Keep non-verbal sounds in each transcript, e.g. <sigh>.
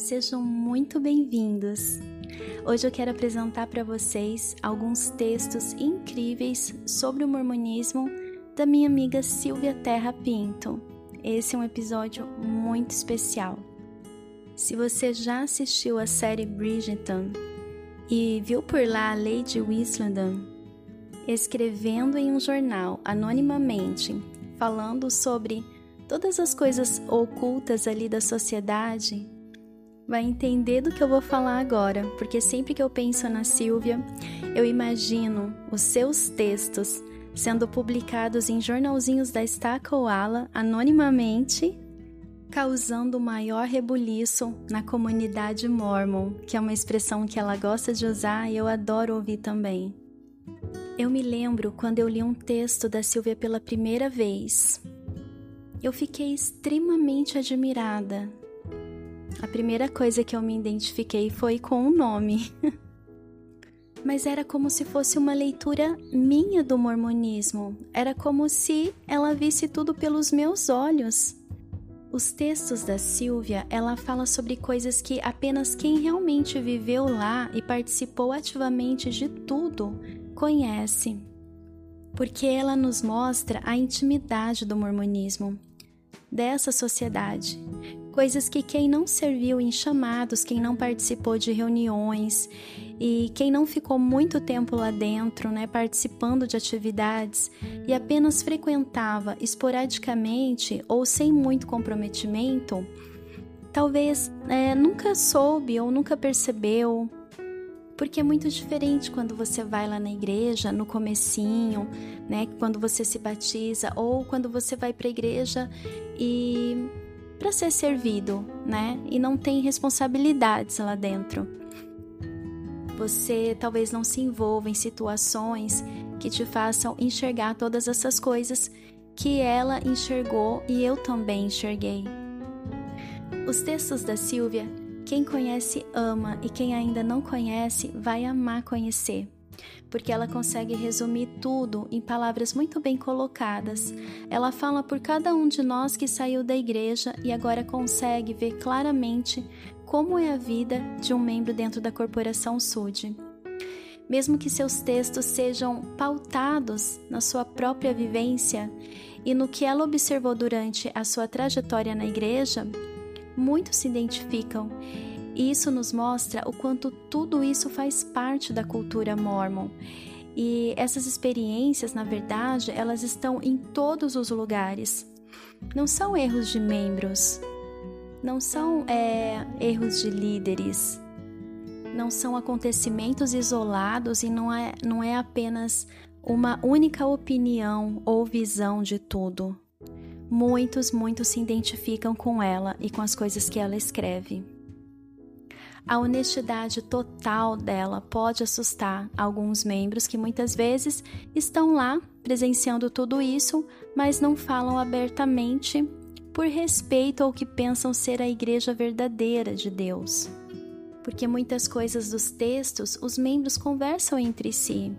Sejam muito bem-vindos. Hoje eu quero apresentar para vocês alguns textos incríveis sobre o mormonismo da minha amiga Silvia Terra Pinto. Esse é um episódio muito especial. Se você já assistiu a série Bridgerton e viu por lá a Lady Whistledown escrevendo em um jornal anonimamente, falando sobre todas as coisas ocultas ali da sociedade, vai entender do que eu vou falar agora, porque sempre que eu penso na Silvia, eu imagino os seus textos sendo publicados em jornalzinhos da Estaca Ala anonimamente, causando maior rebuliço na comunidade mormon, que é uma expressão que ela gosta de usar e eu adoro ouvir também. Eu me lembro quando eu li um texto da Silvia pela primeira vez. Eu fiquei extremamente admirada a primeira coisa que eu me identifiquei foi com o nome. <laughs> Mas era como se fosse uma leitura minha do mormonismo. Era como se ela visse tudo pelos meus olhos. Os textos da Silvia, ela fala sobre coisas que apenas quem realmente viveu lá e participou ativamente de tudo conhece. Porque ela nos mostra a intimidade do mormonismo, dessa sociedade, coisas que quem não serviu em chamados, quem não participou de reuniões e quem não ficou muito tempo lá dentro, né, participando de atividades e apenas frequentava esporadicamente ou sem muito comprometimento, talvez é, nunca soube ou nunca percebeu. Porque é muito diferente quando você vai lá na igreja no comecinho, né, quando você se batiza ou quando você vai para a igreja e para ser servido, né, e não tem responsabilidades lá dentro. Você talvez não se envolva em situações que te façam enxergar todas essas coisas que ela enxergou e eu também enxerguei. Os textos da Silvia quem conhece ama e quem ainda não conhece vai amar conhecer, porque ela consegue resumir tudo em palavras muito bem colocadas. Ela fala por cada um de nós que saiu da igreja e agora consegue ver claramente como é a vida de um membro dentro da corporação SUD. Mesmo que seus textos sejam pautados na sua própria vivência e no que ela observou durante a sua trajetória na igreja, muitos se identificam. Isso nos mostra o quanto tudo isso faz parte da cultura mormon. E essas experiências, na verdade, elas estão em todos os lugares. Não são erros de membros, não são é, erros de líderes, não são acontecimentos isolados e não é, não é apenas uma única opinião ou visão de tudo. Muitos, muitos se identificam com ela e com as coisas que ela escreve. A honestidade total dela pode assustar alguns membros que muitas vezes estão lá presenciando tudo isso, mas não falam abertamente por respeito ao que pensam ser a igreja verdadeira de Deus. Porque muitas coisas dos textos os membros conversam entre si,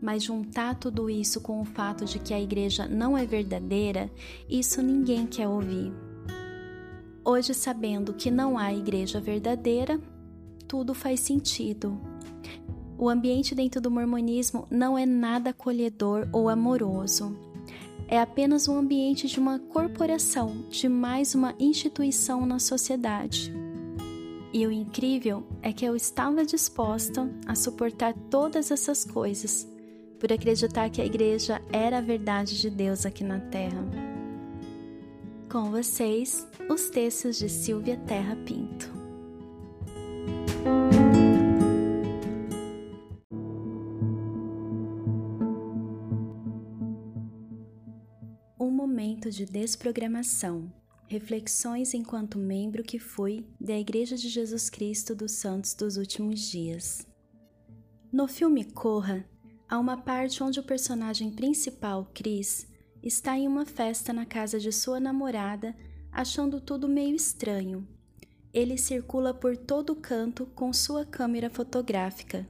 mas juntar tudo isso com o fato de que a igreja não é verdadeira, isso ninguém quer ouvir. Hoje, sabendo que não há igreja verdadeira, tudo faz sentido. O ambiente dentro do mormonismo não é nada acolhedor ou amoroso. É apenas um ambiente de uma corporação, de mais uma instituição na sociedade. E o incrível é que eu estava disposta a suportar todas essas coisas por acreditar que a igreja era a verdade de Deus aqui na Terra. Com vocês, os textos de Silvia Terra Pinto. Um momento de desprogramação. Reflexões enquanto membro que fui da Igreja de Jesus Cristo dos Santos dos Últimos Dias. No filme Corra, há uma parte onde o personagem principal, Chris, está em uma festa na casa de sua namorada, achando tudo meio estranho. Ele circula por todo o canto com sua câmera fotográfica.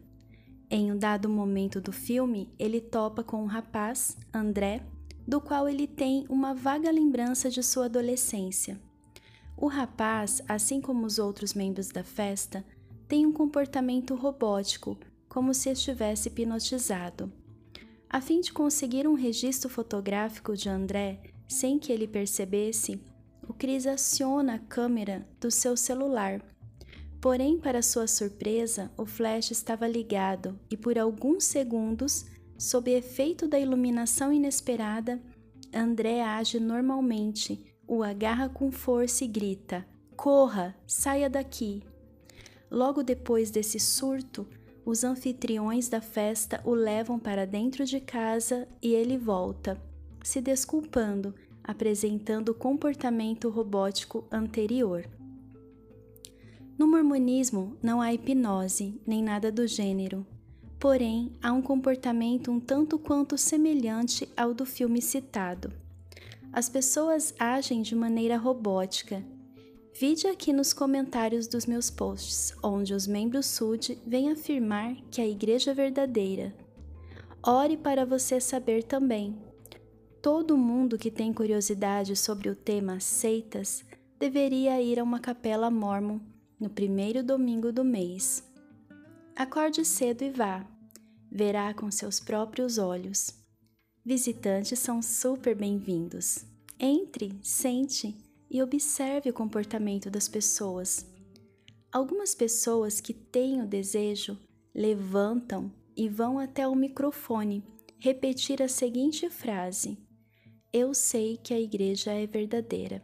Em um dado momento do filme, ele topa com um rapaz, André, do qual ele tem uma vaga lembrança de sua adolescência. O rapaz, assim como os outros membros da festa, tem um comportamento robótico, como se estivesse hipnotizado. A fim de conseguir um registro fotográfico de André sem que ele percebesse, o Cris aciona a câmera do seu celular. Porém, para sua surpresa, o flash estava ligado e por alguns segundos, sob efeito da iluminação inesperada, André age normalmente o agarra com força e grita: Corra, saia daqui! Logo depois desse surto, os anfitriões da festa o levam para dentro de casa e ele volta, se desculpando, apresentando o comportamento robótico anterior. No mormonismo não há hipnose nem nada do gênero, porém há um comportamento um tanto quanto semelhante ao do filme citado. As pessoas agem de maneira robótica. Vide aqui nos comentários dos meus posts, onde os membros SUD vêm afirmar que a igreja é verdadeira. Ore para você saber também. Todo mundo que tem curiosidade sobre o tema seitas deveria ir a uma capela mormon no primeiro domingo do mês. Acorde cedo e vá. Verá com seus próprios olhos. Visitantes são super bem-vindos. Entre, sente e observe o comportamento das pessoas. Algumas pessoas que têm o desejo levantam e vão até o microfone repetir a seguinte frase: Eu sei que a igreja é verdadeira.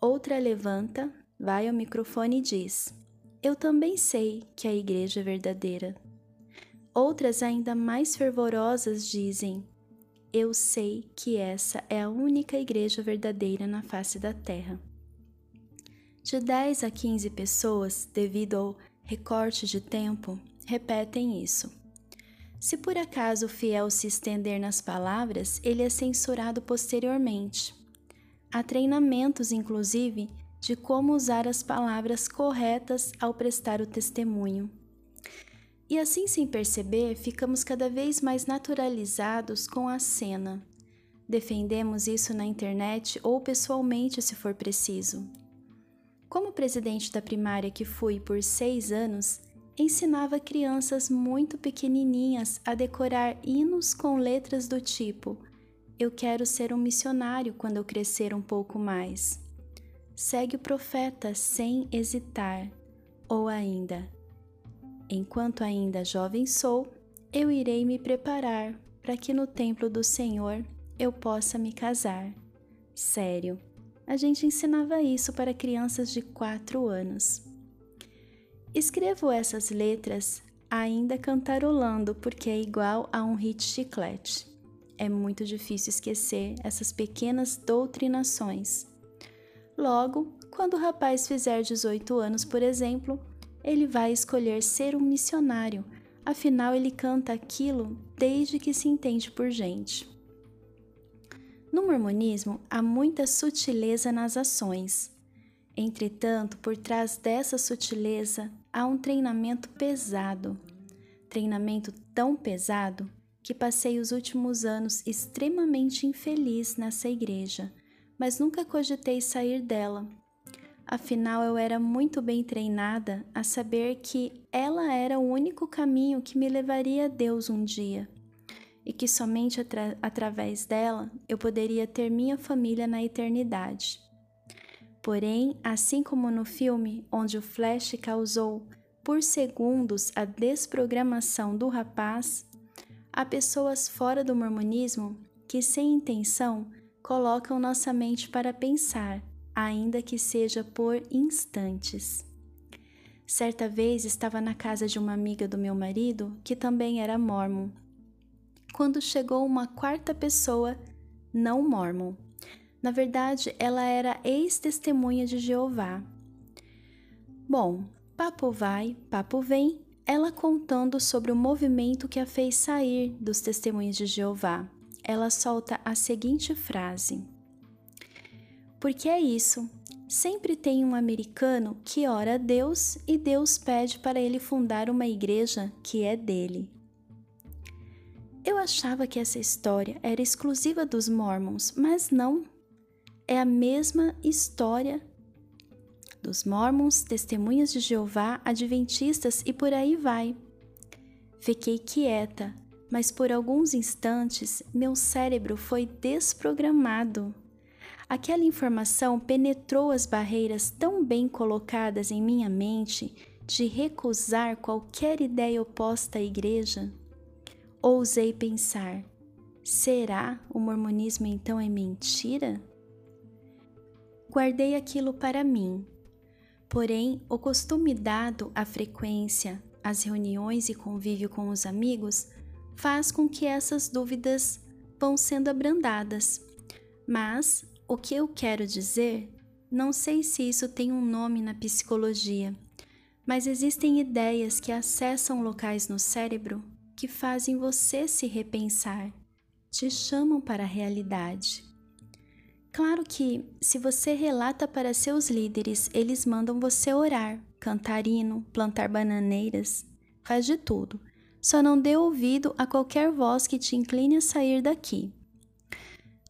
Outra levanta, vai ao microfone e diz: Eu também sei que a igreja é verdadeira. Outras, ainda mais fervorosas, dizem: eu sei que essa é a única igreja verdadeira na face da terra. De 10 a 15 pessoas, devido ao recorte de tempo, repetem isso. Se por acaso o fiel se estender nas palavras, ele é censurado posteriormente. Há treinamentos, inclusive, de como usar as palavras corretas ao prestar o testemunho. E assim, sem perceber, ficamos cada vez mais naturalizados com a cena. Defendemos isso na internet ou pessoalmente, se for preciso. Como presidente da primária que fui por seis anos, ensinava crianças muito pequenininhas a decorar hinos com letras do tipo: Eu quero ser um missionário quando eu crescer um pouco mais. Segue o profeta sem hesitar. Ou ainda, Enquanto ainda jovem sou, eu irei me preparar para que no templo do Senhor eu possa me casar. Sério, a gente ensinava isso para crianças de 4 anos. Escrevo essas letras ainda cantarolando porque é igual a um hit chiclete. É muito difícil esquecer essas pequenas doutrinações. Logo, quando o rapaz fizer 18 anos, por exemplo, ele vai escolher ser um missionário, afinal ele canta aquilo desde que se entende por gente. No mormonismo há muita sutileza nas ações. Entretanto, por trás dessa sutileza há um treinamento pesado. Treinamento tão pesado que passei os últimos anos extremamente infeliz nessa igreja, mas nunca cogitei sair dela Afinal, eu era muito bem treinada a saber que ela era o único caminho que me levaria a Deus um dia e que somente atra através dela eu poderia ter minha família na eternidade. Porém, assim como no filme onde o Flash causou por segundos a desprogramação do rapaz, há pessoas fora do mormonismo que, sem intenção, colocam nossa mente para pensar ainda que seja por instantes. Certa vez estava na casa de uma amiga do meu marido, que também era mormon, quando chegou uma quarta pessoa não mormon. Na verdade, ela era ex-testemunha de Jeová. Bom, papo vai, papo vem, ela contando sobre o movimento que a fez sair dos testemunhos de Jeová. Ela solta a seguinte frase: porque é isso. Sempre tem um americano que ora a Deus e Deus pede para ele fundar uma igreja que é dele. Eu achava que essa história era exclusiva dos Mormons, mas não. É a mesma história dos Mormons, Testemunhas de Jeová, Adventistas e por aí vai. Fiquei quieta, mas por alguns instantes meu cérebro foi desprogramado. Aquela informação penetrou as barreiras tão bem colocadas em minha mente de recusar qualquer ideia oposta à igreja. Ousei pensar: será o mormonismo então é mentira? Guardei aquilo para mim. Porém, o costume dado à frequência, às reuniões e convívio com os amigos faz com que essas dúvidas vão sendo abrandadas. Mas o que eu quero dizer, não sei se isso tem um nome na psicologia, mas existem ideias que acessam locais no cérebro que fazem você se repensar, te chamam para a realidade. Claro que, se você relata para seus líderes, eles mandam você orar, cantar hino, plantar bananeiras, faz de tudo. Só não dê ouvido a qualquer voz que te incline a sair daqui.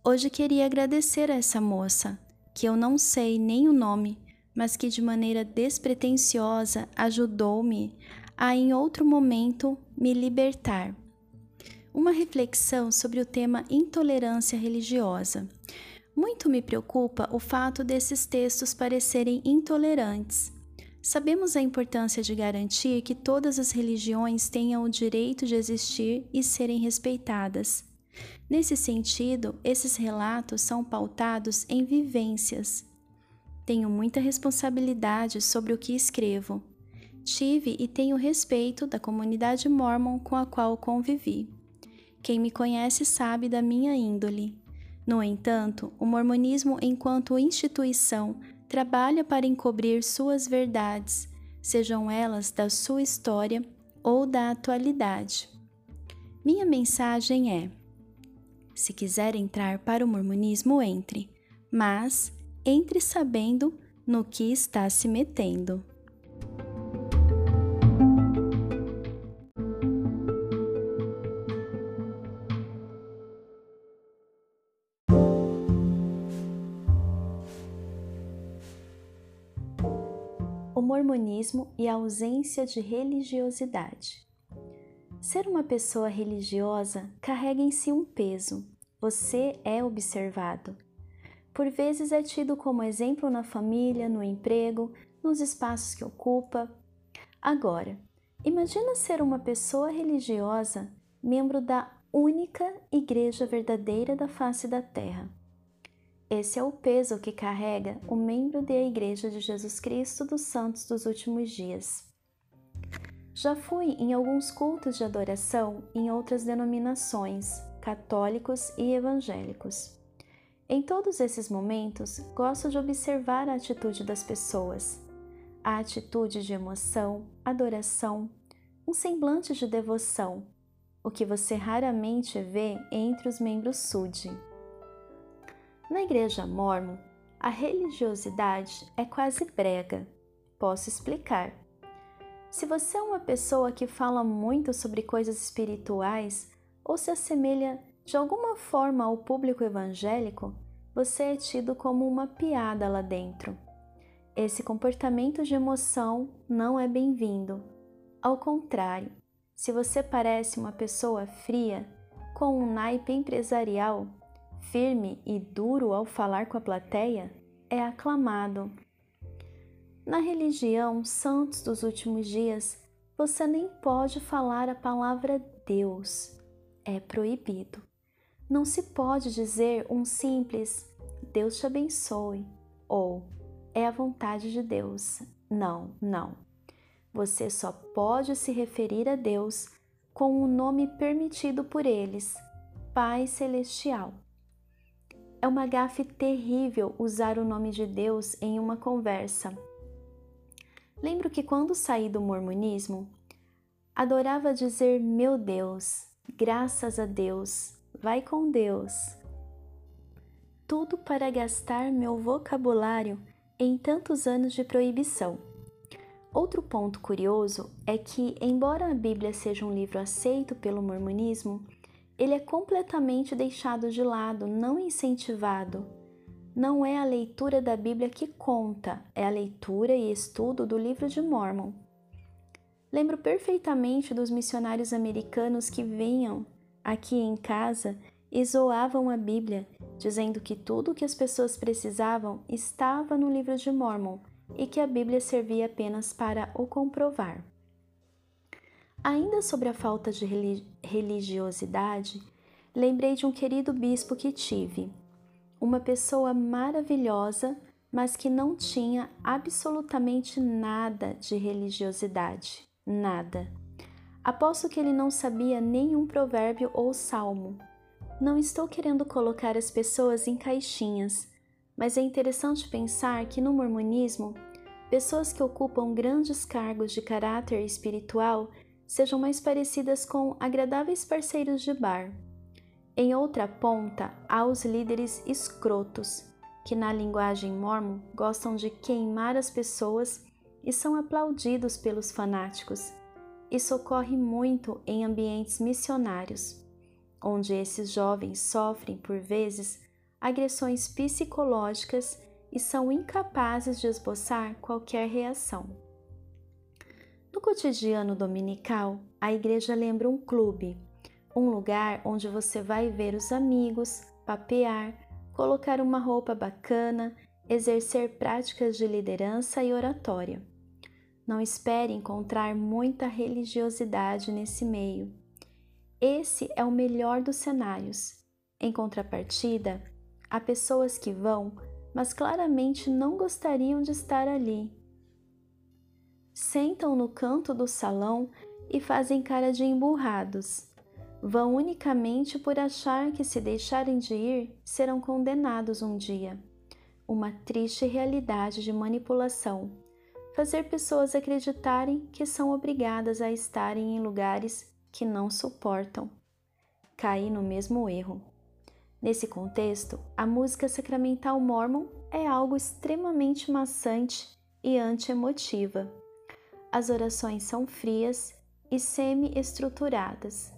Hoje queria agradecer a essa moça, que eu não sei nem o nome, mas que de maneira despretensiosa ajudou-me a, em outro momento, me libertar. Uma reflexão sobre o tema intolerância religiosa. Muito me preocupa o fato desses textos parecerem intolerantes. Sabemos a importância de garantir que todas as religiões tenham o direito de existir e serem respeitadas. Nesse sentido, esses relatos são pautados em vivências, tenho muita responsabilidade sobre o que escrevo. Tive e tenho respeito da comunidade mormon com a qual convivi. Quem me conhece sabe da minha índole. No entanto, o mormonismo, enquanto instituição, trabalha para encobrir suas verdades, sejam elas da sua história ou da atualidade. Minha mensagem é: se quiser entrar para o mormonismo, entre, mas entre sabendo no que está se metendo. O mormonismo e a ausência de religiosidade. Ser uma pessoa religiosa carrega em si um peso. Você é observado, por vezes é tido como exemplo na família, no emprego, nos espaços que ocupa. Agora, imagina ser uma pessoa religiosa, membro da única igreja verdadeira da face da terra. Esse é o peso que carrega o membro da Igreja de Jesus Cristo dos Santos dos Últimos Dias. Já fui em alguns cultos de adoração em outras denominações, católicos e evangélicos. Em todos esses momentos, gosto de observar a atitude das pessoas, a atitude de emoção, adoração, um semblante de devoção, o que você raramente vê entre os membros SUD. Na igreja mormon, a religiosidade é quase brega. Posso explicar. Se você é uma pessoa que fala muito sobre coisas espirituais ou se assemelha de alguma forma ao público evangélico, você é tido como uma piada lá dentro. Esse comportamento de emoção não é bem-vindo. Ao contrário, se você parece uma pessoa fria, com um naipe empresarial, firme e duro ao falar com a plateia, é aclamado. Na religião Santos dos Últimos Dias, você nem pode falar a palavra Deus. É proibido. Não se pode dizer um simples Deus te abençoe ou é a vontade de Deus. Não, não. Você só pode se referir a Deus com o nome permitido por eles, Pai Celestial. É uma gafe terrível usar o nome de Deus em uma conversa. Lembro que quando saí do mormonismo, adorava dizer meu Deus, graças a Deus, vai com Deus. Tudo para gastar meu vocabulário em tantos anos de proibição. Outro ponto curioso é que, embora a Bíblia seja um livro aceito pelo mormonismo, ele é completamente deixado de lado, não incentivado. Não é a leitura da Bíblia que conta, é a leitura e estudo do livro de Mormon. Lembro perfeitamente dos missionários americanos que vinham aqui em casa e zoavam a Bíblia, dizendo que tudo o que as pessoas precisavam estava no livro de Mormon e que a Bíblia servia apenas para o comprovar. Ainda sobre a falta de religiosidade, lembrei de um querido bispo que tive, uma pessoa maravilhosa, mas que não tinha absolutamente nada de religiosidade, nada. Aposto que ele não sabia nenhum provérbio ou salmo. Não estou querendo colocar as pessoas em caixinhas, mas é interessante pensar que no mormonismo, pessoas que ocupam grandes cargos de caráter espiritual sejam mais parecidas com agradáveis parceiros de bar. Em outra ponta, há os líderes escrotos, que na linguagem mormon gostam de queimar as pessoas e são aplaudidos pelos fanáticos. Isso ocorre muito em ambientes missionários, onde esses jovens sofrem, por vezes, agressões psicológicas e são incapazes de esboçar qualquer reação. No cotidiano dominical, a igreja lembra um clube, um lugar onde você vai ver os amigos, papear, colocar uma roupa bacana, exercer práticas de liderança e oratória. Não espere encontrar muita religiosidade nesse meio. Esse é o melhor dos cenários. Em contrapartida, há pessoas que vão, mas claramente não gostariam de estar ali sentam no canto do salão e fazem cara de emburrados. Vão unicamente por achar que, se deixarem de ir, serão condenados um dia. Uma triste realidade de manipulação. Fazer pessoas acreditarem que são obrigadas a estarem em lugares que não suportam. Cair no mesmo erro. Nesse contexto, a música sacramental mormon é algo extremamente maçante e anti-emotiva as orações são frias e semi-estruturadas.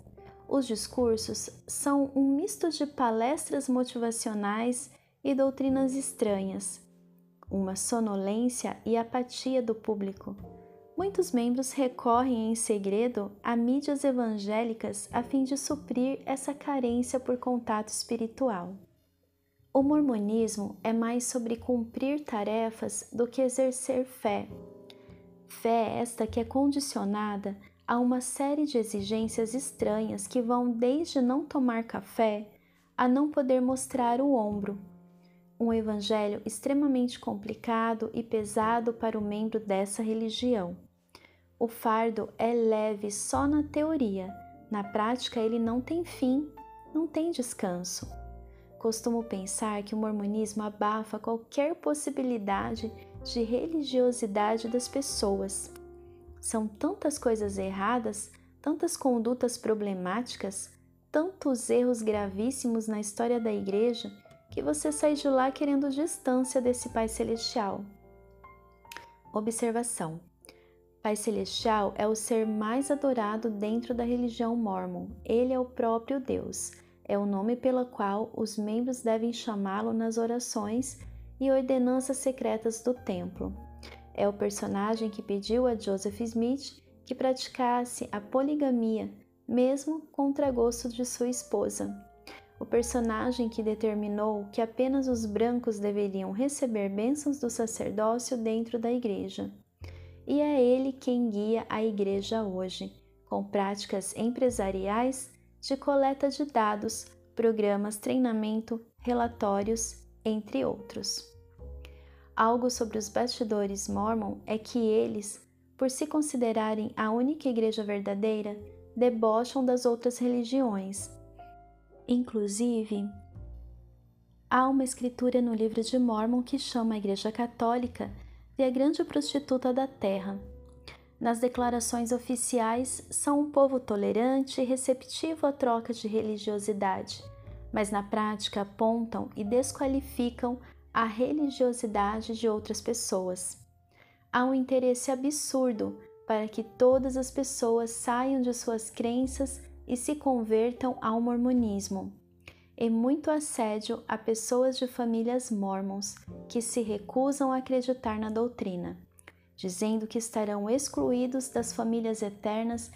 Os discursos são um misto de palestras motivacionais e doutrinas estranhas, uma sonolência e apatia do público. Muitos membros recorrem em segredo a mídias evangélicas a fim de suprir essa carência por contato espiritual. O mormonismo é mais sobre cumprir tarefas do que exercer fé Fé esta que é condicionada a uma série de exigências estranhas que vão desde não tomar café a não poder mostrar o ombro. Um evangelho extremamente complicado e pesado para o membro dessa religião. O fardo é leve só na teoria, na prática ele não tem fim, não tem descanso. Costumo pensar que o mormonismo abafa qualquer possibilidade de religiosidade das pessoas. São tantas coisas erradas, tantas condutas problemáticas, tantos erros gravíssimos na história da igreja que você sai de lá querendo distância desse Pai Celestial. Observação: Pai Celestial é o ser mais adorado dentro da religião mormon. Ele é o próprio Deus. É o nome pelo qual os membros devem chamá-lo nas orações e ordenanças secretas do templo. É o personagem que pediu a Joseph Smith que praticasse a poligamia, mesmo contra gosto de sua esposa. O personagem que determinou que apenas os brancos deveriam receber bênçãos do sacerdócio dentro da igreja. E é ele quem guia a igreja hoje, com práticas empresariais de coleta de dados, programas, treinamento, relatórios entre outros. Algo sobre os bastidores mormon é que eles, por se considerarem a única igreja verdadeira, debocham das outras religiões. Inclusive, há uma escritura no livro de Mormon que chama a Igreja Católica de a grande prostituta da terra. Nas declarações oficiais, são um povo tolerante e receptivo à troca de religiosidade mas na prática apontam e desqualificam a religiosidade de outras pessoas. Há um interesse absurdo para que todas as pessoas saiam de suas crenças e se convertam ao mormonismo. e muito assédio a pessoas de famílias mormons que se recusam a acreditar na doutrina, dizendo que estarão excluídos das famílias eternas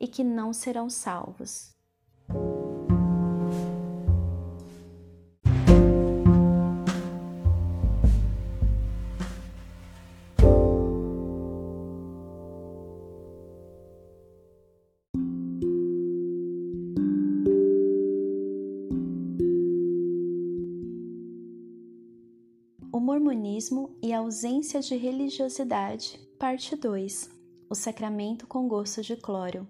e que não serão salvos. Mormonismo e ausência de religiosidade, parte 2 O sacramento com gosto de cloro.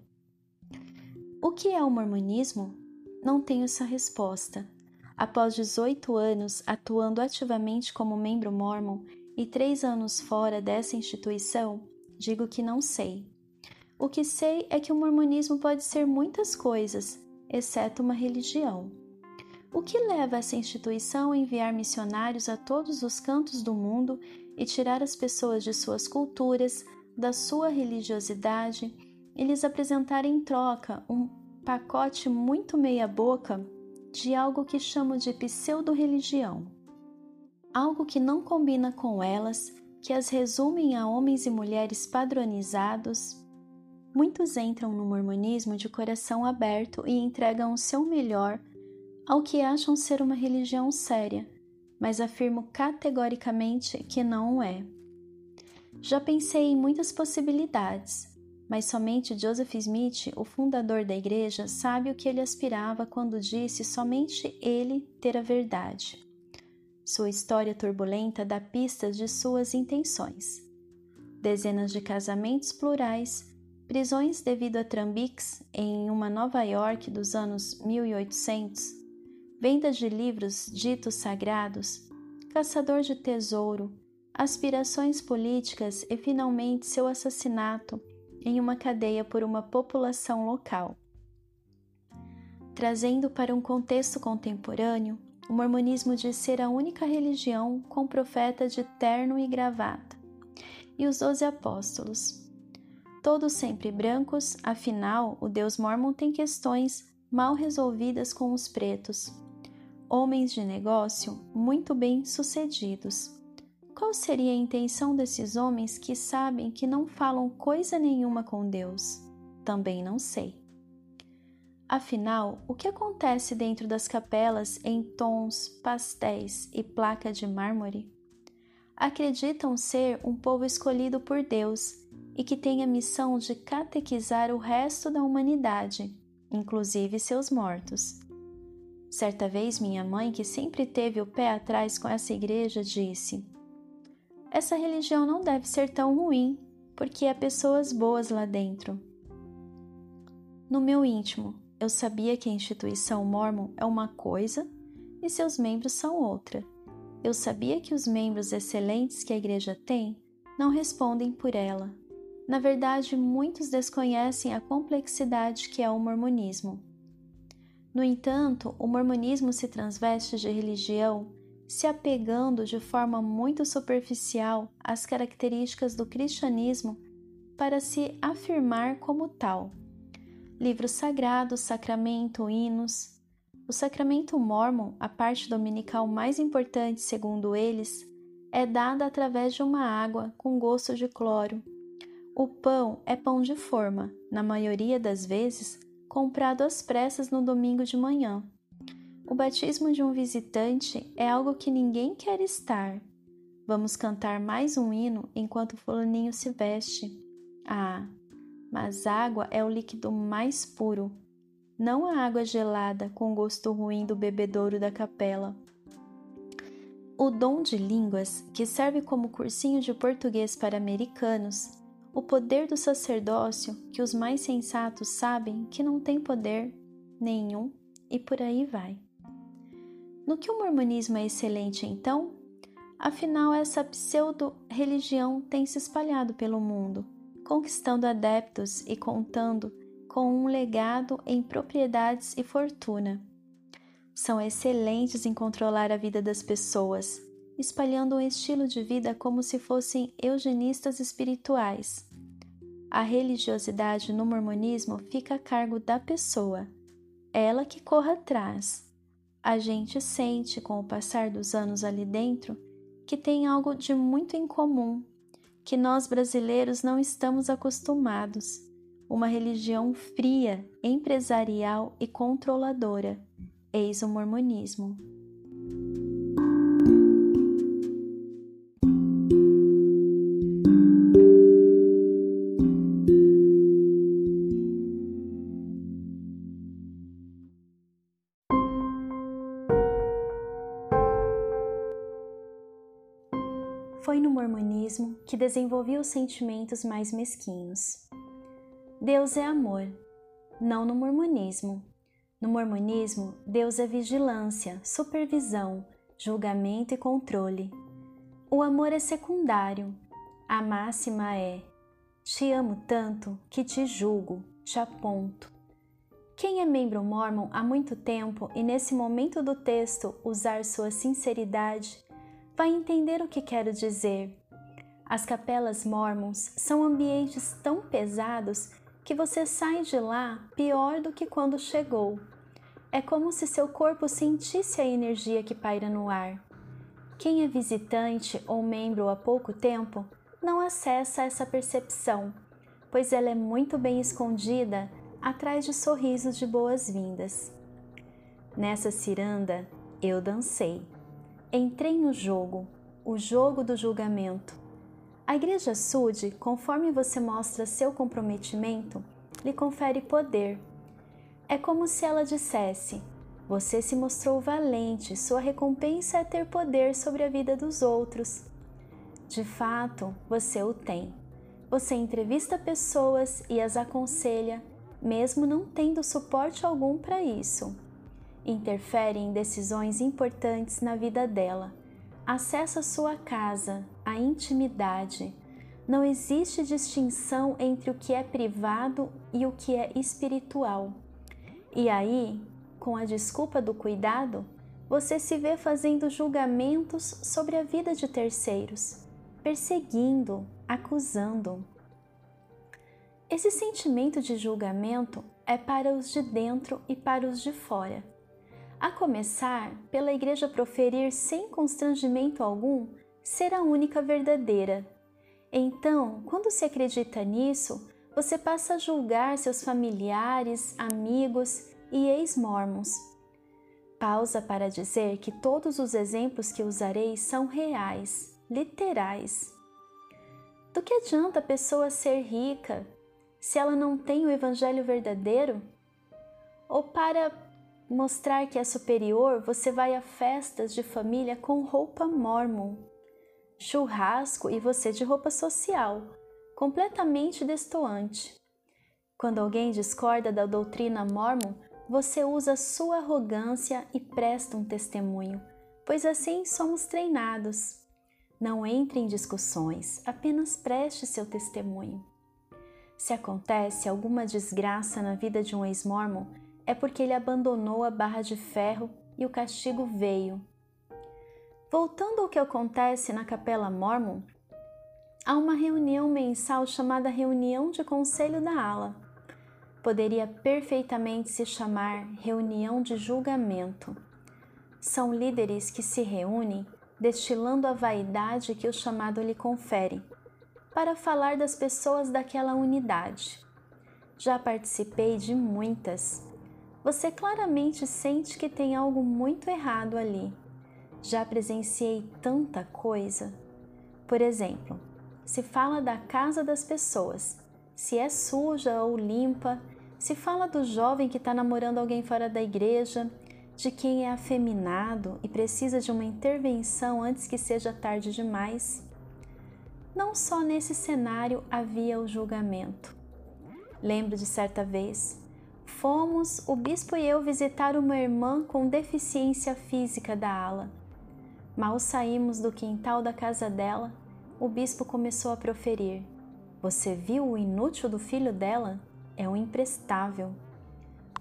O que é o mormonismo? Não tenho essa resposta. Após 18 anos atuando ativamente como membro mormon e três anos fora dessa instituição, digo que não sei. O que sei é que o mormonismo pode ser muitas coisas, exceto uma religião. O que leva essa instituição a enviar missionários a todos os cantos do mundo e tirar as pessoas de suas culturas, da sua religiosidade e lhes apresentar em troca um pacote muito meia-boca de algo que chamo de pseudo-religião? Algo que não combina com elas, que as resumem a homens e mulheres padronizados. Muitos entram no mormonismo de coração aberto e entregam o seu melhor ao que acham ser uma religião séria, mas afirmo categoricamente que não é. Já pensei em muitas possibilidades, mas somente Joseph Smith, o fundador da igreja, sabe o que ele aspirava quando disse somente ele ter a verdade. Sua história turbulenta dá pistas de suas intenções. Dezenas de casamentos plurais, prisões devido a trambiques em uma Nova York dos anos 1800, venda de livros ditos sagrados, caçador de tesouro, aspirações políticas e finalmente seu assassinato em uma cadeia por uma população local. Trazendo para um contexto contemporâneo, o mormonismo diz ser a única religião com profeta de terno e gravata, e os doze apóstolos. Todos sempre brancos, afinal, o Deus mormon tem questões mal resolvidas com os pretos, homens de negócio muito bem sucedidos. Qual seria a intenção desses homens que sabem que não falam coisa nenhuma com Deus? Também não sei. Afinal, o que acontece dentro das capelas em tons, pastéis e placa de mármore? Acreditam ser um povo escolhido por Deus e que tem a missão de catequizar o resto da humanidade, inclusive seus mortos. Certa vez, minha mãe, que sempre teve o pé atrás com essa igreja, disse: Essa religião não deve ser tão ruim, porque há pessoas boas lá dentro. No meu íntimo, eu sabia que a instituição mormon é uma coisa e seus membros são outra. Eu sabia que os membros excelentes que a igreja tem não respondem por ela. Na verdade, muitos desconhecem a complexidade que é o mormonismo. No entanto, o mormonismo se transveste de religião, se apegando de forma muito superficial às características do cristianismo para se afirmar como tal. Livros sagrados, sacramento, hinos. O sacramento mormon, a parte dominical mais importante segundo eles, é dada através de uma água com gosto de cloro. O pão é pão de forma, na maioria das vezes comprado às pressas no domingo de manhã. O batismo de um visitante é algo que ninguém quer estar. Vamos cantar mais um hino enquanto o fulaninho se veste. Ah, mas água é o líquido mais puro, não a água gelada com gosto ruim do bebedouro da capela. O dom de línguas, que serve como cursinho de português para americanos, o poder do sacerdócio, que os mais sensatos sabem que não tem poder nenhum, e por aí vai. No que o mormonismo é excelente, então? Afinal, essa pseudo-religião tem se espalhado pelo mundo, conquistando adeptos e contando com um legado em propriedades e fortuna. São excelentes em controlar a vida das pessoas, espalhando um estilo de vida como se fossem eugenistas espirituais. A religiosidade no mormonismo fica a cargo da pessoa, ela que corra atrás. a gente sente com o passar dos anos ali dentro que tem algo de muito incomum, que nós brasileiros não estamos acostumados. Uma religião fria, empresarial e controladora. Eis o mormonismo. Foi no mormonismo que desenvolvi os sentimentos mais mesquinhos. Deus é amor, não no mormonismo. No mormonismo, Deus é vigilância, supervisão, julgamento e controle. O amor é secundário. A máxima é: Te amo tanto que te julgo, te aponto. Quem é membro mormon há muito tempo e nesse momento do texto usar sua sinceridade vai entender o que quero dizer. As capelas mormons são ambientes tão pesados que você sai de lá pior do que quando chegou. É como se seu corpo sentisse a energia que paira no ar. Quem é visitante ou membro há pouco tempo não acessa essa percepção, pois ela é muito bem escondida atrás de sorrisos de boas-vindas. Nessa ciranda, eu dancei. Entrei no jogo, o jogo do julgamento. A Igreja Sud, conforme você mostra seu comprometimento, lhe confere poder. É como se ela dissesse: Você se mostrou valente, sua recompensa é ter poder sobre a vida dos outros. De fato, você o tem. Você entrevista pessoas e as aconselha, mesmo não tendo suporte algum para isso interfere em decisões importantes na vida dela. Acessa sua casa, a intimidade. Não existe distinção entre o que é privado e o que é espiritual. E aí, com a desculpa do cuidado, você se vê fazendo julgamentos sobre a vida de terceiros, perseguindo, acusando. Esse sentimento de julgamento é para os de dentro e para os de fora. A começar pela Igreja proferir sem constrangimento algum ser a única verdadeira. Então, quando se acredita nisso, você passa a julgar seus familiares, amigos e ex-mormons. Pausa para dizer que todos os exemplos que usarei são reais, literais. Do que adianta a pessoa ser rica se ela não tem o Evangelho verdadeiro? Ou para mostrar que é superior, você vai a festas de família com roupa mormon, churrasco e você de roupa social, completamente destoante. Quando alguém discorda da doutrina mormon, você usa sua arrogância e presta um testemunho, pois assim somos treinados. Não entre em discussões, apenas preste seu testemunho. Se acontece alguma desgraça na vida de um ex-mormon, é porque ele abandonou a barra de ferro e o castigo veio. Voltando ao que acontece na Capela Mormon, há uma reunião mensal chamada Reunião de Conselho da Ala. Poderia perfeitamente se chamar Reunião de Julgamento. São líderes que se reúnem destilando a vaidade que o chamado lhe confere, para falar das pessoas daquela unidade. Já participei de muitas você claramente sente que tem algo muito errado ali. Já presenciei tanta coisa. Por exemplo, se fala da casa das pessoas, se é suja ou limpa, se fala do jovem que está namorando alguém fora da igreja, de quem é afeminado e precisa de uma intervenção antes que seja tarde demais. Não só nesse cenário havia o julgamento. Lembro de certa vez Fomos, o bispo e eu, visitar uma irmã com deficiência física da ala. Mal saímos do quintal da casa dela, o bispo começou a proferir: Você viu o inútil do filho dela? É um imprestável.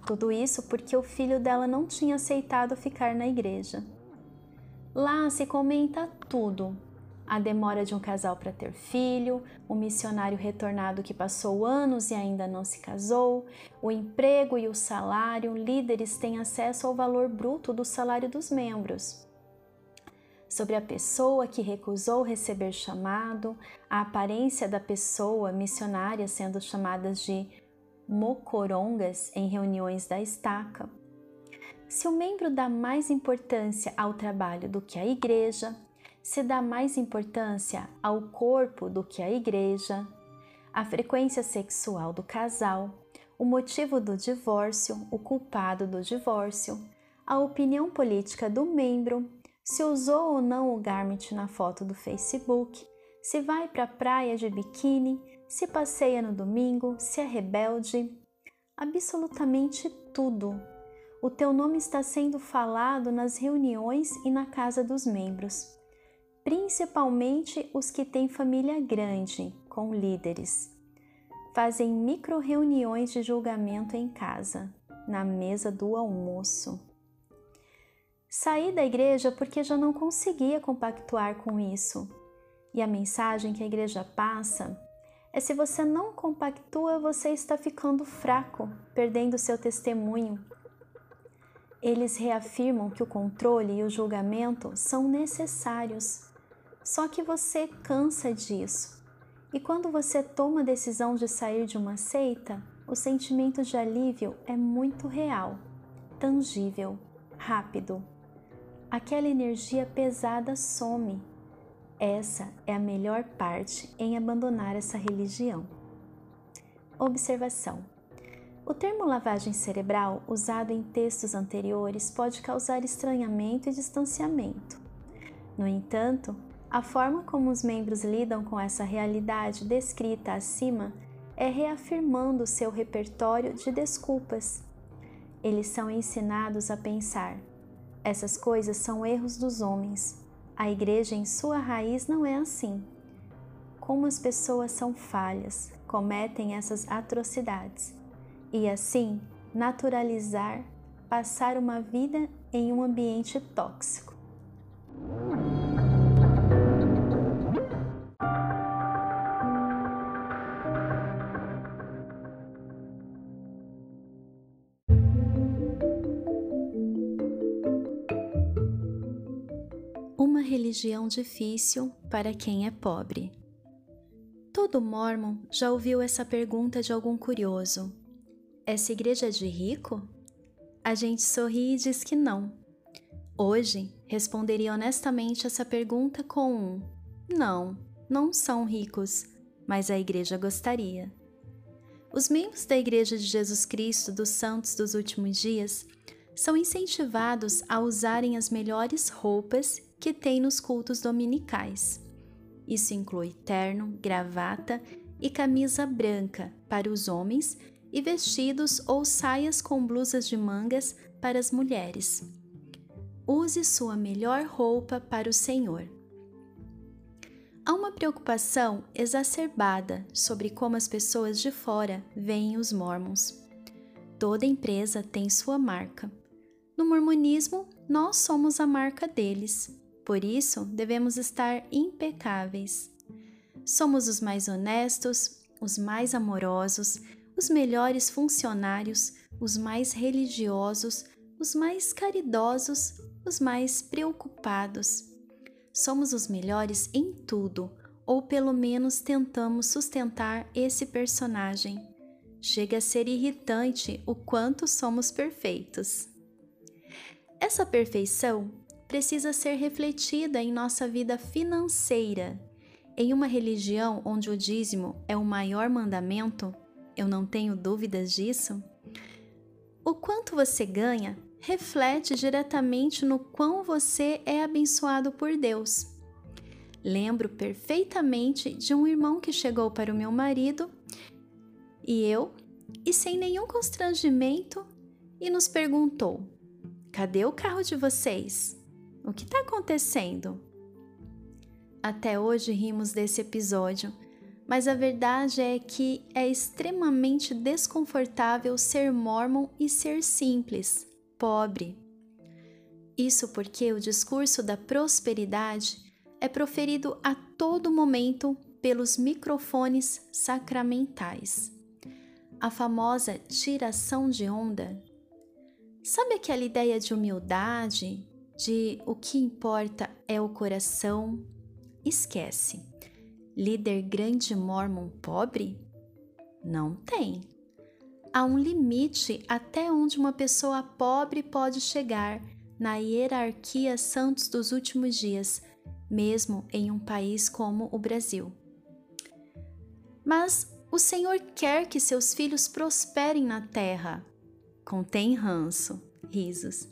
Tudo isso porque o filho dela não tinha aceitado ficar na igreja. Lá se comenta tudo. A demora de um casal para ter filho, o missionário retornado que passou anos e ainda não se casou, o emprego e o salário, líderes têm acesso ao valor bruto do salário dos membros. Sobre a pessoa que recusou receber chamado, a aparência da pessoa missionária sendo chamadas de mocorongas em reuniões da estaca. Se o membro dá mais importância ao trabalho do que à igreja, se dá mais importância ao corpo do que à igreja, a frequência sexual do casal, o motivo do divórcio, o culpado do divórcio, a opinião política do membro, se usou ou não o garment na foto do Facebook, se vai para a praia de biquíni, se passeia no domingo, se é rebelde. Absolutamente tudo. O teu nome está sendo falado nas reuniões e na casa dos membros principalmente os que têm família grande, com líderes. Fazem micro-reuniões de julgamento em casa, na mesa do almoço. Saí da igreja porque já não conseguia compactuar com isso. E a mensagem que a igreja passa é: se você não compactua, você está ficando fraco, perdendo seu testemunho. Eles reafirmam que o controle e o julgamento são necessários só que você cansa disso. E quando você toma a decisão de sair de uma seita, o sentimento de alívio é muito real, tangível, rápido. Aquela energia pesada some. Essa é a melhor parte em abandonar essa religião. Observação: o termo lavagem cerebral, usado em textos anteriores, pode causar estranhamento e distanciamento. No entanto, a forma como os membros lidam com essa realidade descrita acima é reafirmando seu repertório de desculpas. Eles são ensinados a pensar: essas coisas são erros dos homens. A igreja, em sua raiz, não é assim. Como as pessoas são falhas, cometem essas atrocidades. E assim, naturalizar passar uma vida em um ambiente tóxico. Religião difícil para quem é pobre. Todo mormon já ouviu essa pergunta de algum curioso: Essa igreja é de rico? A gente sorri e diz que não. Hoje, responderia honestamente essa pergunta com um: Não, não são ricos, mas a igreja gostaria. Os membros da Igreja de Jesus Cristo dos Santos dos Últimos Dias são incentivados a usarem as melhores roupas que tem nos cultos dominicais. Isso inclui terno, gravata e camisa branca para os homens e vestidos ou saias com blusas de mangas para as mulheres. Use sua melhor roupa para o Senhor. Há uma preocupação exacerbada sobre como as pessoas de fora veem os mormons. Toda empresa tem sua marca. No mormonismo, nós somos a marca deles. Por isso, devemos estar impecáveis. Somos os mais honestos, os mais amorosos, os melhores funcionários, os mais religiosos, os mais caridosos, os mais preocupados. Somos os melhores em tudo, ou pelo menos tentamos sustentar esse personagem. Chega a ser irritante o quanto somos perfeitos. Essa perfeição precisa ser refletida em nossa vida financeira. Em uma religião onde o dízimo é o maior mandamento, eu não tenho dúvidas disso. O quanto você ganha reflete diretamente no quão você é abençoado por Deus. Lembro perfeitamente de um irmão que chegou para o meu marido e eu, e sem nenhum constrangimento, e nos perguntou: Cadê o carro de vocês? O que está acontecendo? Até hoje rimos desse episódio, mas a verdade é que é extremamente desconfortável ser mormon e ser simples, pobre. Isso porque o discurso da prosperidade é proferido a todo momento pelos microfones sacramentais. A famosa tiração de onda. Sabe aquela ideia de humildade, de o que importa é o coração? Esquece. Líder grande mormon pobre? Não tem. Há um limite até onde uma pessoa pobre pode chegar na hierarquia santos dos últimos dias, mesmo em um país como o Brasil. Mas o Senhor quer que seus filhos prosperem na terra. Contém ranço, risos.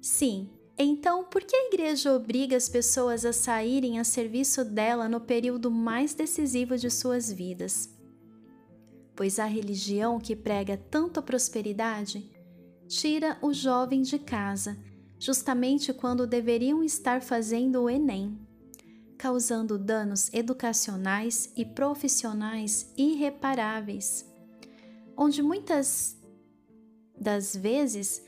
Sim, então por que a igreja obriga as pessoas a saírem a serviço dela no período mais decisivo de suas vidas? Pois a religião que prega tanto a prosperidade tira o jovem de casa, justamente quando deveriam estar fazendo o Enem causando danos educacionais e profissionais irreparáveis, onde muitas das vezes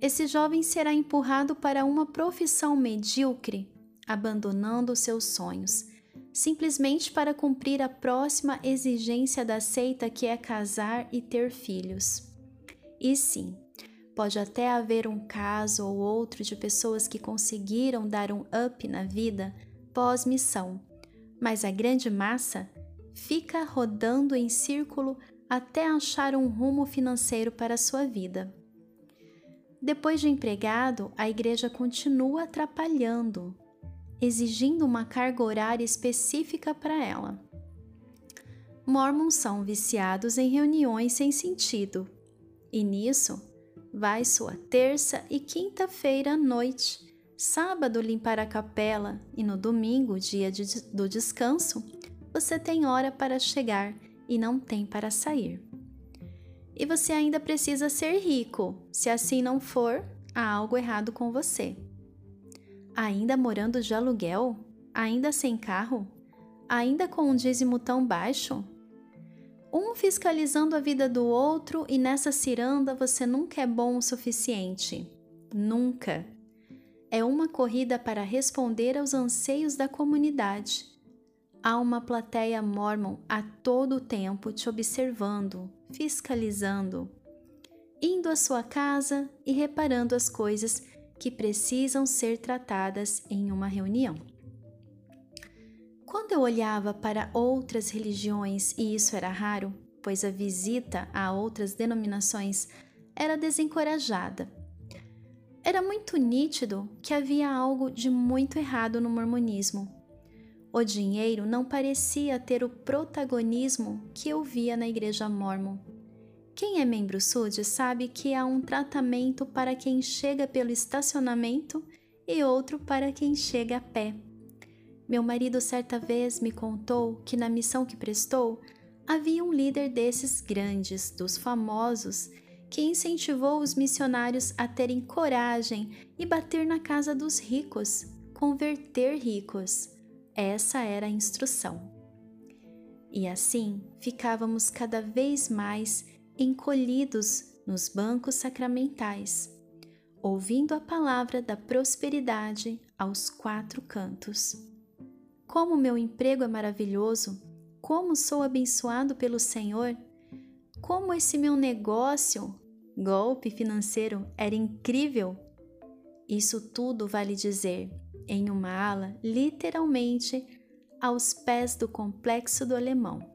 esse jovem será empurrado para uma profissão medíocre, abandonando seus sonhos, simplesmente para cumprir a próxima exigência da seita que é casar e ter filhos. E sim, pode até haver um caso ou outro de pessoas que conseguiram dar um up na vida pós-missão, mas a grande massa fica rodando em círculo até achar um rumo financeiro para sua vida. Depois de empregado, a igreja continua atrapalhando, exigindo uma carga horária específica para ela. Mormons são viciados em reuniões sem sentido, e nisso vai sua terça e quinta-feira à noite sábado limpar a capela e no domingo, dia de, do descanso, você tem hora para chegar e não tem para sair. E você ainda precisa ser rico. Se assim não for, há algo errado com você. Ainda morando de aluguel? Ainda sem carro? Ainda com um dízimo tão baixo? Um fiscalizando a vida do outro e nessa ciranda você nunca é bom o suficiente. Nunca é uma corrida para responder aos anseios da comunidade. Há uma plateia mormon a todo o tempo te observando, fiscalizando, indo à sua casa e reparando as coisas que precisam ser tratadas em uma reunião. Quando eu olhava para outras religiões, e isso era raro, pois a visita a outras denominações era desencorajada era muito nítido que havia algo de muito errado no mormonismo. O dinheiro não parecia ter o protagonismo que eu via na igreja mormon. Quem é membro SUD sabe que há um tratamento para quem chega pelo estacionamento e outro para quem chega a pé. Meu marido certa vez me contou que na missão que prestou havia um líder desses grandes, dos famosos, que incentivou os missionários a terem coragem e bater na casa dos ricos, converter ricos. Essa era a instrução. E assim ficávamos cada vez mais encolhidos nos bancos sacramentais, ouvindo a palavra da prosperidade aos quatro cantos. Como meu emprego é maravilhoso, como sou abençoado pelo Senhor, como esse meu negócio golpe financeiro era incrível. Isso tudo vale dizer, em uma ala, literalmente aos pés do complexo do alemão.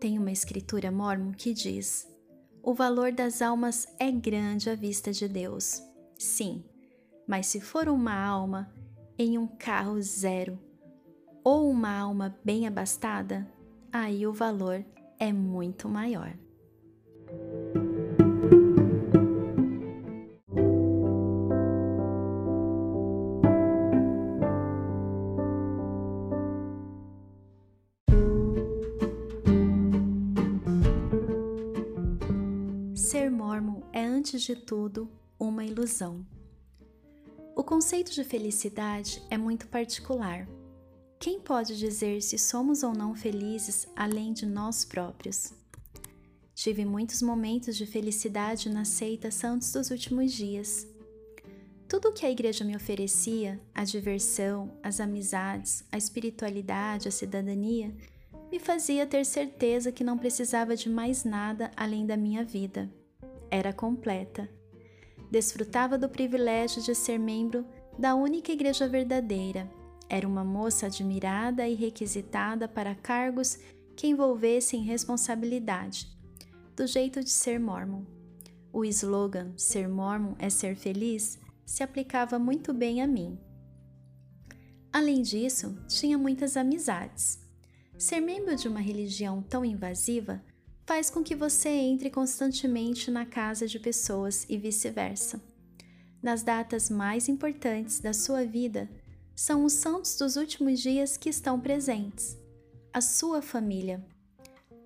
Tem uma escritura mormon que diz: o valor das almas é grande à vista de Deus. Sim, mas se for uma alma em um carro zero ou uma alma bem abastada, aí o valor é muito maior. Antes de tudo, uma ilusão. O conceito de felicidade é muito particular. Quem pode dizer se somos ou não felizes além de nós próprios? Tive muitos momentos de felicidade na seita Santos dos últimos dias. Tudo o que a igreja me oferecia, a diversão, as amizades, a espiritualidade, a cidadania, me fazia ter certeza que não precisava de mais nada além da minha vida. Era completa. Desfrutava do privilégio de ser membro da única igreja verdadeira. Era uma moça admirada e requisitada para cargos que envolvessem responsabilidade, do jeito de ser mormon. O slogan Ser mormon é ser feliz se aplicava muito bem a mim. Além disso, tinha muitas amizades. Ser membro de uma religião tão invasiva faz com que você entre constantemente na casa de pessoas e vice-versa. Nas datas mais importantes da sua vida, são os santos dos últimos dias que estão presentes, a sua família.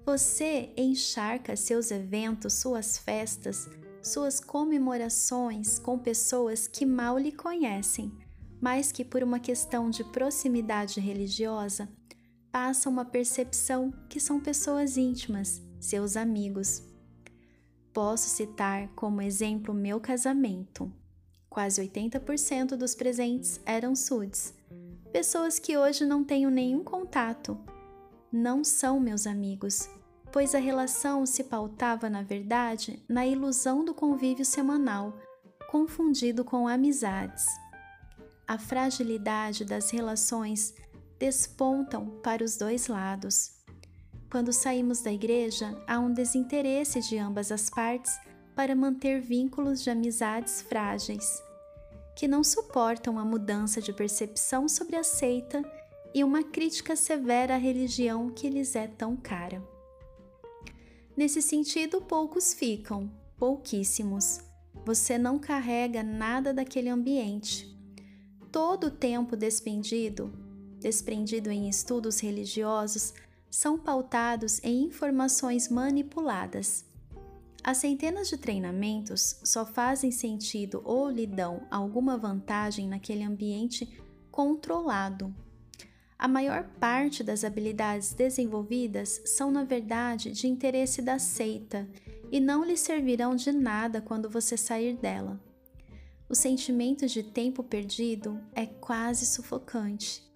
Você encharca seus eventos, suas festas, suas comemorações com pessoas que mal lhe conhecem, mas que, por uma questão de proximidade religiosa, passam uma percepção que são pessoas íntimas, seus amigos. Posso citar como exemplo meu casamento. Quase 80% dos presentes eram sudes, pessoas que hoje não tenho nenhum contato. Não são meus amigos, pois a relação se pautava, na verdade, na ilusão do convívio semanal, confundido com amizades. A fragilidade das relações despontam para os dois lados. Quando saímos da igreja, há um desinteresse de ambas as partes para manter vínculos de amizades frágeis, que não suportam a mudança de percepção sobre a seita e uma crítica severa à religião que lhes é tão cara. Nesse sentido, poucos ficam, pouquíssimos. Você não carrega nada daquele ambiente. Todo o tempo despendido, desprendido em estudos religiosos, são pautados em informações manipuladas. As centenas de treinamentos só fazem sentido ou lhe dão alguma vantagem naquele ambiente controlado a maior parte das habilidades desenvolvidas são, na verdade, de interesse da seita e não lhe servirão de nada quando você sair dela. O sentimento de tempo perdido é quase sufocante.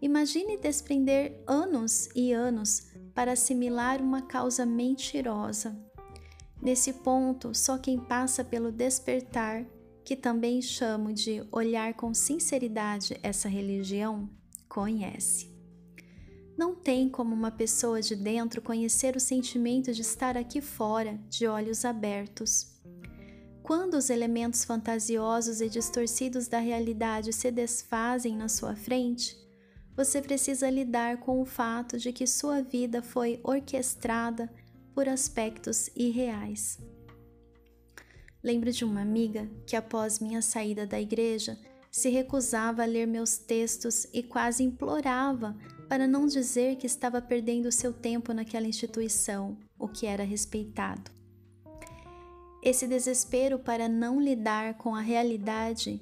Imagine desprender anos e anos para assimilar uma causa mentirosa. Nesse ponto, só quem passa pelo despertar, que também chamo de olhar com sinceridade essa religião, conhece. Não tem como uma pessoa de dentro conhecer o sentimento de estar aqui fora, de olhos abertos. Quando os elementos fantasiosos e distorcidos da realidade se desfazem na sua frente, você precisa lidar com o fato de que sua vida foi orquestrada por aspectos irreais. Lembro de uma amiga que, após minha saída da igreja, se recusava a ler meus textos e quase implorava para não dizer que estava perdendo seu tempo naquela instituição, o que era respeitado. Esse desespero para não lidar com a realidade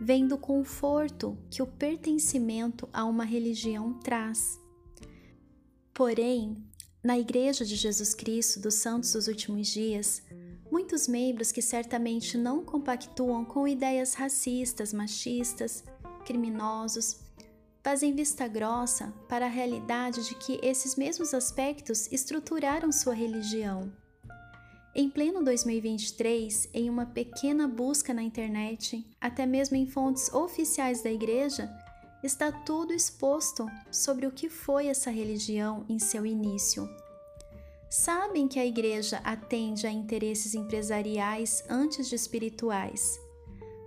vem do conforto que o pertencimento a uma religião traz. Porém, na Igreja de Jesus Cristo dos Santos dos Últimos Dias, muitos membros que certamente não compactuam com ideias racistas, machistas, criminosos, fazem vista grossa para a realidade de que esses mesmos aspectos estruturaram sua religião. Em pleno 2023, em uma pequena busca na internet, até mesmo em fontes oficiais da igreja, está tudo exposto sobre o que foi essa religião em seu início sabem que a igreja atende a interesses empresariais antes de espirituais,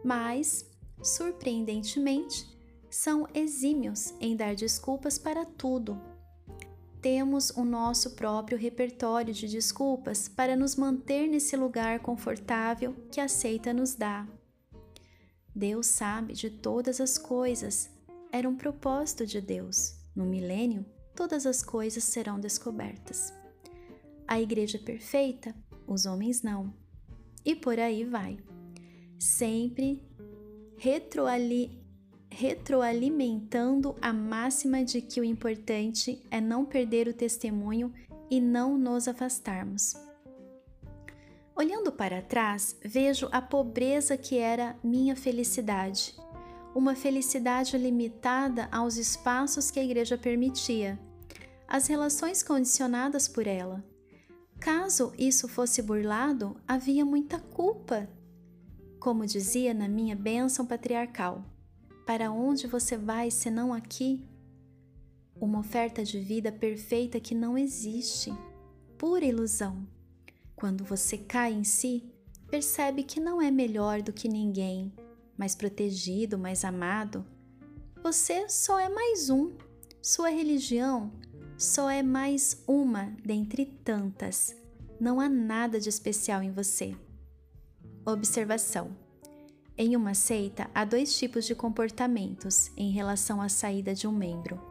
mas, surpreendentemente, são exímios em dar desculpas para tudo. Temos o nosso próprio repertório de desculpas para nos manter nesse lugar confortável que a seita nos dá. Deus sabe de todas as coisas, era um propósito de Deus. No milênio, todas as coisas serão descobertas a igreja perfeita, os homens não. E por aí vai. Sempre retroali retroalimentando a máxima de que o importante é não perder o testemunho e não nos afastarmos. Olhando para trás, vejo a pobreza que era minha felicidade. Uma felicidade limitada aos espaços que a igreja permitia, as relações condicionadas por ela. Caso isso fosse burlado, havia muita culpa. Como dizia na minha bênção patriarcal: Para onde você vai senão aqui? Uma oferta de vida perfeita que não existe, pura ilusão. Quando você cai em si, percebe que não é melhor do que ninguém, mais protegido, mais amado. Você só é mais um. Sua religião só é mais uma dentre tantas. Não há nada de especial em você. Observação: Em uma seita, há dois tipos de comportamentos em relação à saída de um membro.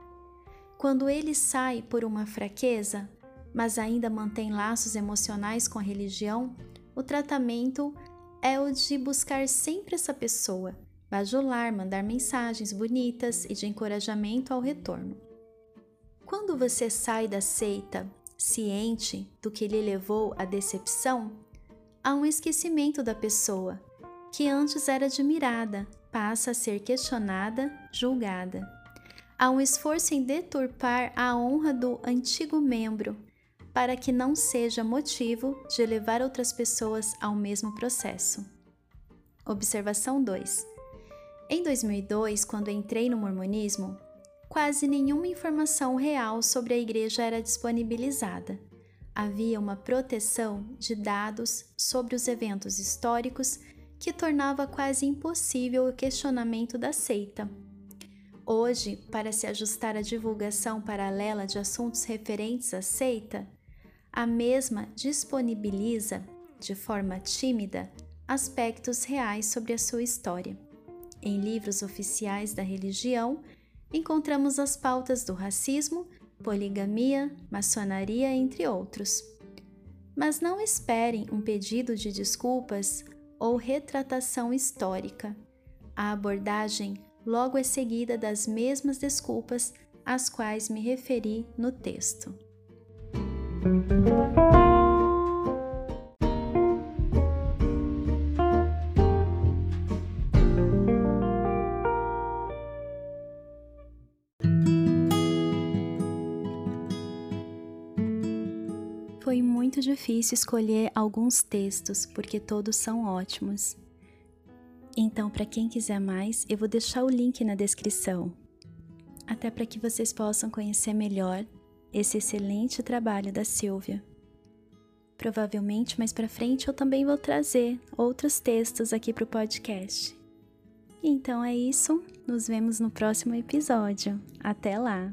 Quando ele sai por uma fraqueza, mas ainda mantém laços emocionais com a religião, o tratamento é o de buscar sempre essa pessoa, bajular, mandar mensagens bonitas e de encorajamento ao retorno. Quando você sai da seita, ciente do que lhe levou à decepção, há um esquecimento da pessoa, que antes era admirada, passa a ser questionada, julgada. Há um esforço em deturpar a honra do antigo membro para que não seja motivo de levar outras pessoas ao mesmo processo. Observação 2. Em 2002, quando entrei no mormonismo, quase nenhuma informação real sobre a igreja era disponibilizada. Havia uma proteção de dados sobre os eventos históricos que tornava quase impossível o questionamento da seita. Hoje, para se ajustar à divulgação paralela de assuntos referentes à seita, a mesma disponibiliza, de forma tímida, aspectos reais sobre a sua história. Em livros oficiais da religião, encontramos as pautas do racismo, poligamia, maçonaria, entre outros. Mas não esperem um pedido de desculpas ou retratação histórica. A abordagem logo é seguida das mesmas desculpas às quais me referi no texto. Difícil escolher alguns textos, porque todos são ótimos. Então, para quem quiser mais, eu vou deixar o link na descrição, até para que vocês possam conhecer melhor esse excelente trabalho da Silvia. Provavelmente mais para frente eu também vou trazer outros textos aqui para o podcast. Então é isso, nos vemos no próximo episódio. Até lá!